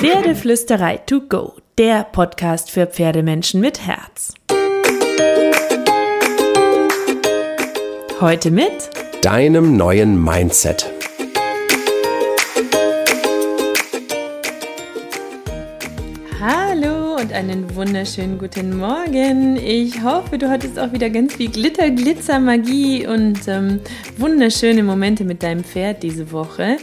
Pferdeflüsterei to go, der Podcast für Pferdemenschen mit Herz. Heute mit deinem neuen Mindset. Hallo und einen wunderschönen guten Morgen. Ich hoffe, du hattest auch wieder ganz viel Glitter, Glitzer, Magie und ähm, wunderschöne Momente mit deinem Pferd diese Woche.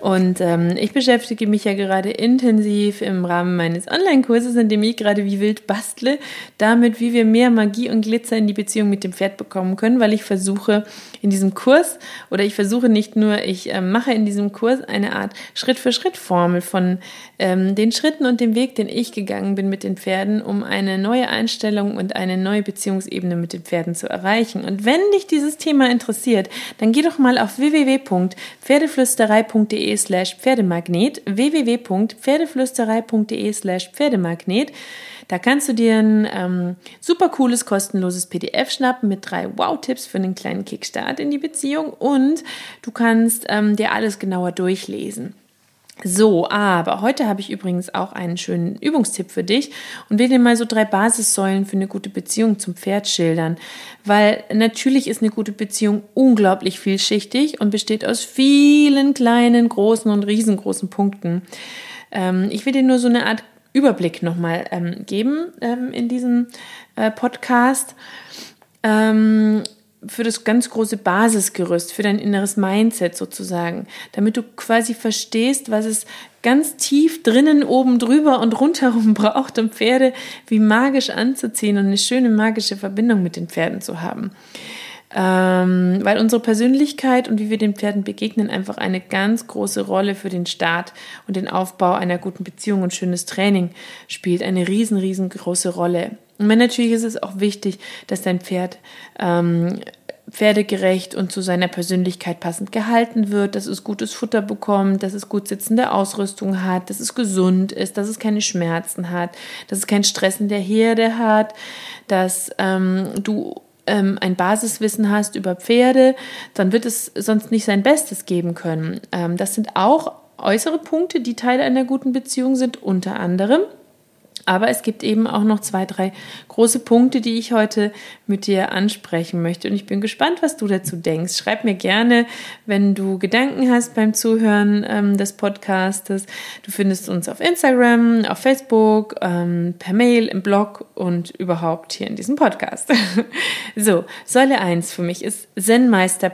Und ähm, ich beschäftige mich ja gerade intensiv im Rahmen meines Online-Kurses, in dem ich gerade wie wild bastle, damit, wie wir mehr Magie und Glitzer in die Beziehung mit dem Pferd bekommen können, weil ich versuche in diesem Kurs, oder ich versuche nicht nur, ich äh, mache in diesem Kurs eine Art Schritt-für-Schritt-Formel von ähm, den Schritten und dem Weg, den ich gegangen bin mit den Pferden, um eine neue Einstellung und eine neue Beziehungsebene mit den Pferden zu erreichen. Und wenn dich dieses Thema interessiert, dann geh doch mal auf www.pferdeflüsterei.de slash Pferdemagnet, www.pferdeflüsterei.de slash Pferdemagnet. Da kannst du dir ein ähm, super cooles, kostenloses PDF schnappen mit drei Wow-Tipps für einen kleinen Kickstart in die Beziehung und du kannst ähm, dir alles genauer durchlesen. So, aber heute habe ich übrigens auch einen schönen Übungstipp für dich und will dir mal so drei Basissäulen für eine gute Beziehung zum Pferd schildern. Weil natürlich ist eine gute Beziehung unglaublich vielschichtig und besteht aus vielen kleinen, großen und riesengroßen Punkten. Ähm, ich will dir nur so eine Art Überblick nochmal ähm, geben ähm, in diesem äh, Podcast. Ähm, für das ganz große Basisgerüst, für dein inneres Mindset sozusagen, damit du quasi verstehst, was es ganz tief drinnen, oben drüber und rundherum braucht, um Pferde wie magisch anzuziehen und eine schöne magische Verbindung mit den Pferden zu haben. Ähm, weil unsere Persönlichkeit und wie wir den Pferden begegnen einfach eine ganz große Rolle für den Start und den Aufbau einer guten Beziehung und schönes Training spielt eine riesen, riesengroße Rolle. Und natürlich ist es auch wichtig, dass dein Pferd ähm, pferdegerecht und zu seiner Persönlichkeit passend gehalten wird, dass es gutes Futter bekommt, dass es gut sitzende Ausrüstung hat, dass es gesund ist, dass es keine Schmerzen hat, dass es keinen Stress in der Herde hat, dass ähm, du ähm, ein Basiswissen hast über Pferde, dann wird es sonst nicht sein Bestes geben können. Ähm, das sind auch äußere Punkte, die Teil einer guten Beziehung sind, unter anderem. Aber es gibt eben auch noch zwei, drei große Punkte, die ich heute mit dir ansprechen möchte. Und ich bin gespannt, was du dazu denkst. Schreib mir gerne, wenn du Gedanken hast beim Zuhören ähm, des Podcastes. Du findest uns auf Instagram, auf Facebook, ähm, per Mail, im Blog und überhaupt hier in diesem Podcast. so, Säule 1 für mich ist Zen-Meister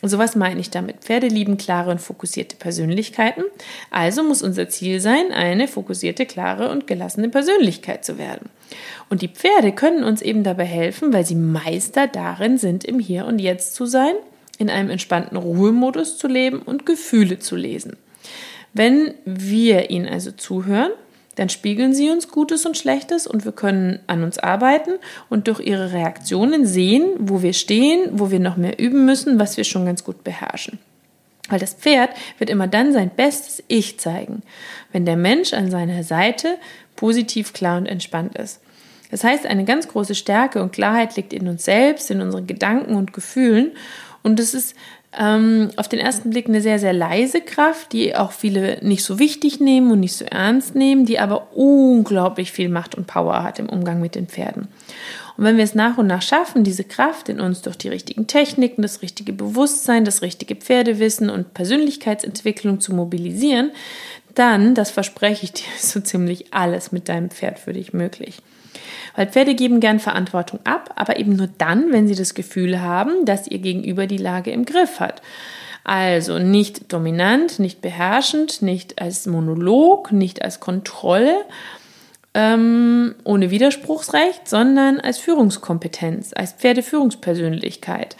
Pferd. So was meine ich damit? Pferde lieben klare und fokussierte Persönlichkeiten. Also muss unser Ziel sein, eine fokussierte, klare und gelassene Persönlichkeit zu werden. Und die Pferde können uns eben dabei helfen, weil sie Meister darin sind, im Hier und Jetzt zu sein, in einem entspannten Ruhemodus zu leben und Gefühle zu lesen. Wenn wir ihnen also zuhören, dann spiegeln sie uns Gutes und Schlechtes und wir können an uns arbeiten und durch ihre Reaktionen sehen, wo wir stehen, wo wir noch mehr üben müssen, was wir schon ganz gut beherrschen. Weil das Pferd wird immer dann sein bestes Ich zeigen, wenn der Mensch an seiner Seite positiv, klar und entspannt ist. Das heißt, eine ganz große Stärke und Klarheit liegt in uns selbst, in unseren Gedanken und Gefühlen. Und es ist ähm, auf den ersten Blick eine sehr, sehr leise Kraft, die auch viele nicht so wichtig nehmen und nicht so ernst nehmen, die aber unglaublich viel Macht und Power hat im Umgang mit den Pferden. Und wenn wir es nach und nach schaffen, diese Kraft in uns durch die richtigen Techniken, das richtige Bewusstsein, das richtige Pferdewissen und Persönlichkeitsentwicklung zu mobilisieren, dann, das verspreche ich dir, ist so ziemlich alles mit deinem Pferd für dich möglich. Weil Pferde geben gern Verantwortung ab, aber eben nur dann, wenn sie das Gefühl haben, dass ihr Gegenüber die Lage im Griff hat. Also nicht dominant, nicht beherrschend, nicht als Monolog, nicht als Kontrolle, ähm, ohne Widerspruchsrecht, sondern als Führungskompetenz, als Pferdeführungspersönlichkeit,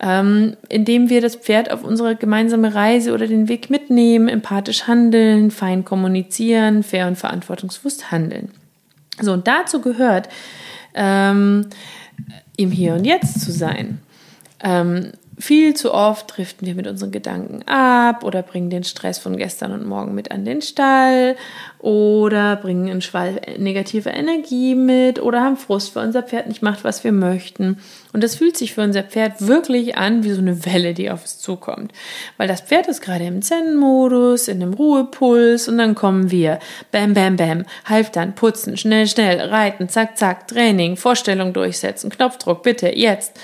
ähm, indem wir das Pferd auf unsere gemeinsame Reise oder den Weg mitnehmen, empathisch handeln, fein kommunizieren, fair und verantwortungsbewusst handeln. So, und dazu gehört, ähm, im Hier und Jetzt zu sein. Ähm, viel zu oft driften wir mit unseren Gedanken ab oder bringen den Stress von gestern und morgen mit an den Stall oder bringen einen Schwall negativer Energie mit oder haben Frust, weil unser Pferd nicht macht, was wir möchten. Und das fühlt sich für unser Pferd wirklich an wie so eine Welle, die auf es zukommt. Weil das Pferd ist gerade im Zen-Modus, in einem Ruhepuls und dann kommen wir. Bam, bam, bam. Halftern, putzen, schnell, schnell, reiten, zack, zack, Training, Vorstellung durchsetzen, Knopfdruck, bitte, jetzt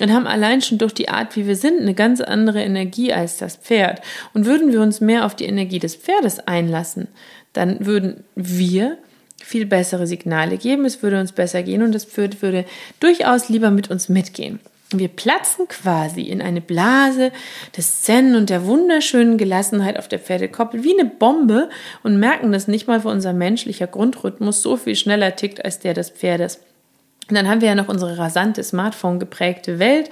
und haben allein schon durch die Art, wie wir sind, eine ganz andere Energie als das Pferd. Und würden wir uns mehr auf die Energie des Pferdes einlassen, dann würden wir viel bessere Signale geben, es würde uns besser gehen und das Pferd würde durchaus lieber mit uns mitgehen. Wir platzen quasi in eine Blase des Zen und der wunderschönen Gelassenheit auf der Pferdekoppel wie eine Bombe und merken, dass nicht mal für unser menschlicher Grundrhythmus so viel schneller tickt als der des Pferdes. Und dann haben wir ja noch unsere rasante Smartphone geprägte Welt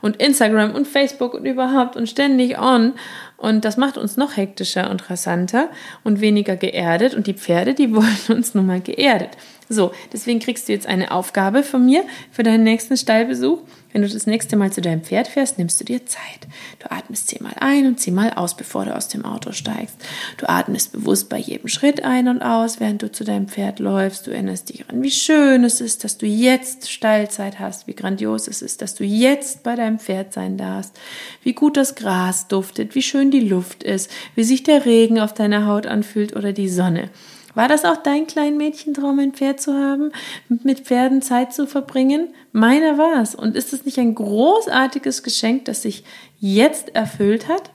und Instagram und Facebook und überhaupt und ständig on. Und das macht uns noch hektischer und rasanter und weniger geerdet. Und die Pferde, die wollen uns nun mal geerdet. So, deswegen kriegst du jetzt eine Aufgabe von mir für deinen nächsten Stallbesuch. Wenn du das nächste Mal zu deinem Pferd fährst, nimmst du dir Zeit. Du atmest zehnmal ein und zehnmal aus, bevor du aus dem Auto steigst. Du atmest bewusst bei jedem Schritt ein und aus, während du zu deinem Pferd läufst. Du erinnerst dich an, wie schön es ist, dass du jetzt Stallzeit hast, wie grandios es ist, dass du jetzt bei deinem Pferd sein darfst, wie gut das Gras duftet, wie schön die Luft ist, wie sich der Regen auf deiner Haut anfühlt oder die Sonne. War das auch dein kleinen Mädchentraum, ein Pferd zu haben, mit Pferden Zeit zu verbringen? Meiner war es. Und ist es nicht ein großartiges Geschenk, das sich jetzt erfüllt hat?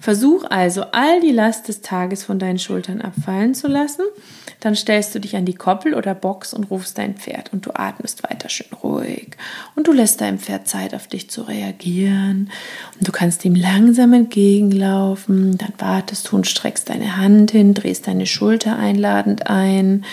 Versuch also, all die Last des Tages von deinen Schultern abfallen zu lassen. Dann stellst du dich an die Koppel oder Box und rufst dein Pferd und du atmest weiter schön ruhig. Und du lässt deinem Pferd Zeit auf dich zu reagieren. Und du kannst ihm langsam entgegenlaufen, dann wartest du und streckst deine Hand hin, drehst deine Schulter einladend ein,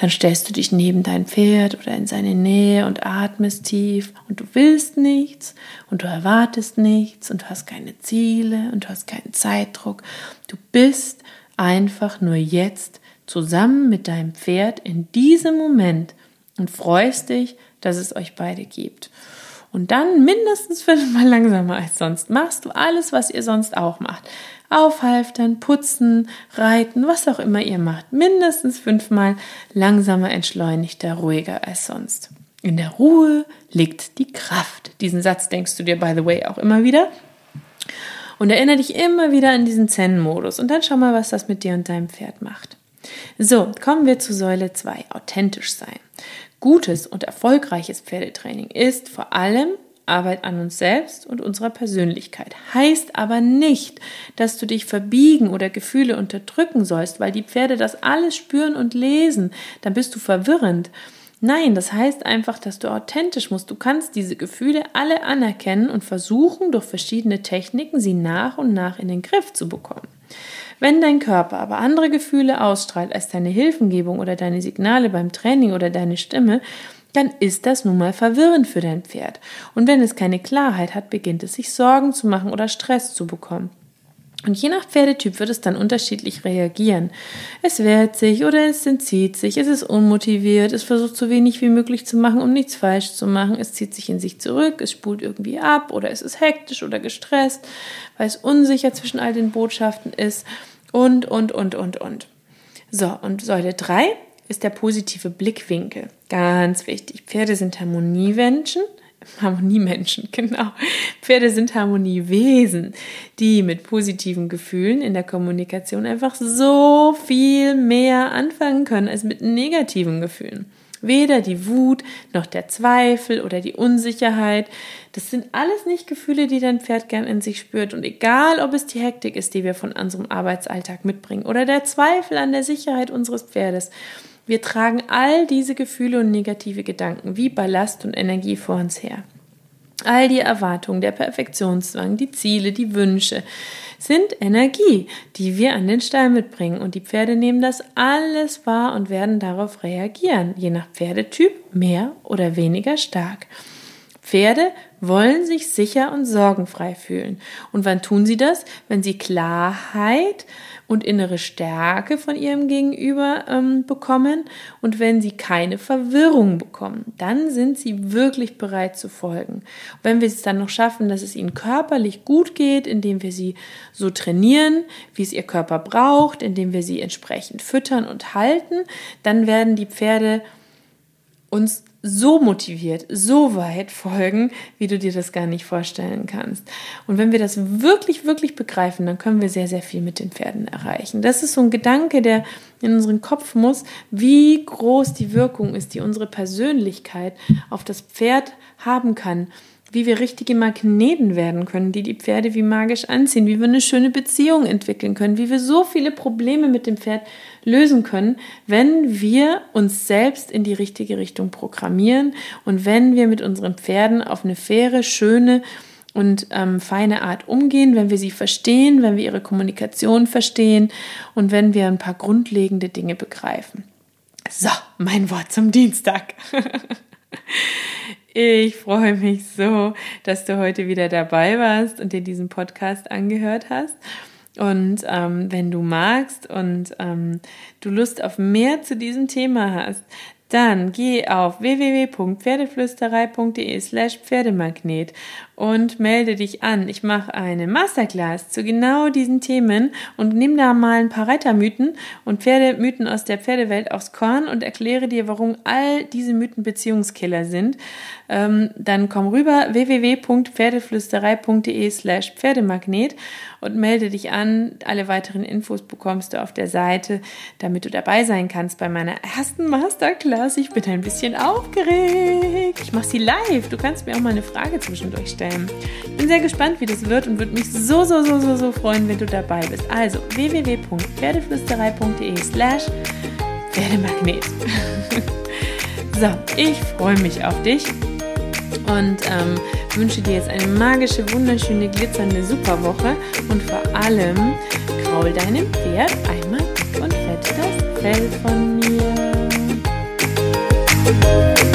dann stellst du dich neben dein Pferd oder in seine Nähe und atmest tief. Und du willst nichts und du erwartest nichts und du hast keine Ziele und du hast keinen Zeitdruck. Du bist einfach nur jetzt zusammen mit deinem Pferd in diesem Moment und freust dich, dass es euch beide gibt. Und dann mindestens fünfmal langsamer als sonst machst du alles, was ihr sonst auch macht. Aufhalftern, putzen, reiten, was auch immer ihr macht. Mindestens fünfmal langsamer, entschleunigter, ruhiger als sonst. In der Ruhe liegt die Kraft. Diesen Satz denkst du dir, by the way, auch immer wieder. Und erinnere dich immer wieder an diesen Zen-Modus. Und dann schau mal, was das mit dir und deinem Pferd macht. So, kommen wir zu Säule 2, authentisch sein. Gutes und erfolgreiches Pferdetraining ist vor allem Arbeit an uns selbst und unserer Persönlichkeit. Heißt aber nicht, dass du dich verbiegen oder Gefühle unterdrücken sollst, weil die Pferde das alles spüren und lesen. Dann bist du verwirrend. Nein, das heißt einfach, dass du authentisch musst. Du kannst diese Gefühle alle anerkennen und versuchen, durch verschiedene Techniken sie nach und nach in den Griff zu bekommen. Wenn dein Körper aber andere Gefühle ausstrahlt als deine Hilfengebung oder deine Signale beim Training oder deine Stimme, dann ist das nun mal verwirrend für dein Pferd. Und wenn es keine Klarheit hat, beginnt es sich Sorgen zu machen oder Stress zu bekommen. Und je nach Pferdetyp wird es dann unterschiedlich reagieren. Es wehrt sich oder es entzieht sich, es ist unmotiviert, es versucht so wenig wie möglich zu machen, um nichts falsch zu machen, es zieht sich in sich zurück, es spult irgendwie ab oder es ist hektisch oder gestresst, weil es unsicher zwischen all den Botschaften ist und, und, und, und, und. So, und Säule 3 ist der positive Blickwinkel. Ganz wichtig. Pferde sind Harmoniemenschen. Harmoniemenschen, genau. Pferde sind Harmoniewesen, die mit positiven Gefühlen in der Kommunikation einfach so viel mehr anfangen können als mit negativen Gefühlen. Weder die Wut noch der Zweifel oder die Unsicherheit. Das sind alles nicht Gefühle, die dein Pferd gern in sich spürt. Und egal, ob es die Hektik ist, die wir von unserem Arbeitsalltag mitbringen oder der Zweifel an der Sicherheit unseres Pferdes, wir tragen all diese Gefühle und negative Gedanken wie Ballast und Energie vor uns her. All die Erwartungen, der Perfektionszwang, die Ziele, die Wünsche sind Energie, die wir an den Stall mitbringen. Und die Pferde nehmen das alles wahr und werden darauf reagieren, je nach Pferdetyp mehr oder weniger stark. Pferde wollen sich sicher und sorgenfrei fühlen. Und wann tun sie das? Wenn sie Klarheit und innere Stärke von ihrem Gegenüber ähm, bekommen und wenn sie keine Verwirrung bekommen, dann sind sie wirklich bereit zu folgen. wenn wir es dann noch schaffen, dass es ihnen körperlich gut geht, indem wir sie so trainieren, wie es ihr Körper braucht, indem wir sie entsprechend füttern und halten, dann werden die Pferde uns so motiviert, so weit folgen, wie du dir das gar nicht vorstellen kannst. Und wenn wir das wirklich, wirklich begreifen, dann können wir sehr, sehr viel mit den Pferden erreichen. Das ist so ein Gedanke, der in unseren Kopf muss, wie groß die Wirkung ist, die unsere Persönlichkeit auf das Pferd haben kann wie wir richtige Magneten werden können, die die Pferde wie magisch anziehen, wie wir eine schöne Beziehung entwickeln können, wie wir so viele Probleme mit dem Pferd lösen können, wenn wir uns selbst in die richtige Richtung programmieren und wenn wir mit unseren Pferden auf eine faire, schöne und ähm, feine Art umgehen, wenn wir sie verstehen, wenn wir ihre Kommunikation verstehen und wenn wir ein paar grundlegende Dinge begreifen. So, mein Wort zum Dienstag. Ich freue mich so, dass du heute wieder dabei warst und dir diesen Podcast angehört hast. Und ähm, wenn du magst und ähm, du Lust auf mehr zu diesem Thema hast, dann geh auf www.pferdeflüsterei.de slash Pferdemagnet und melde dich an. Ich mache eine Masterclass zu genau diesen Themen und nimm da mal ein paar Reitermythen und Pferdemythen aus der Pferdewelt aufs Korn und erkläre dir, warum all diese Mythen Beziehungskiller sind. Ähm, dann komm rüber www.pferdeflüsterei.de slash Pferdemagnet und melde dich an. Alle weiteren Infos bekommst du auf der Seite, damit du dabei sein kannst bei meiner ersten Masterclass. Ich bin ein bisschen aufgeregt. Ich mache sie live. Du kannst mir auch mal eine Frage zwischendurch stellen. Ich bin sehr gespannt, wie das wird und würde mich so, so, so, so, so freuen, wenn du dabei bist. Also www.pferdeflüsterei.de slash Pferdemagnet. so, ich freue mich auf dich und ähm, wünsche dir jetzt eine magische, wunderschöne, glitzernde Superwoche und vor allem kraul deinem Pferd einmal dick und fett das Fell von mir. Música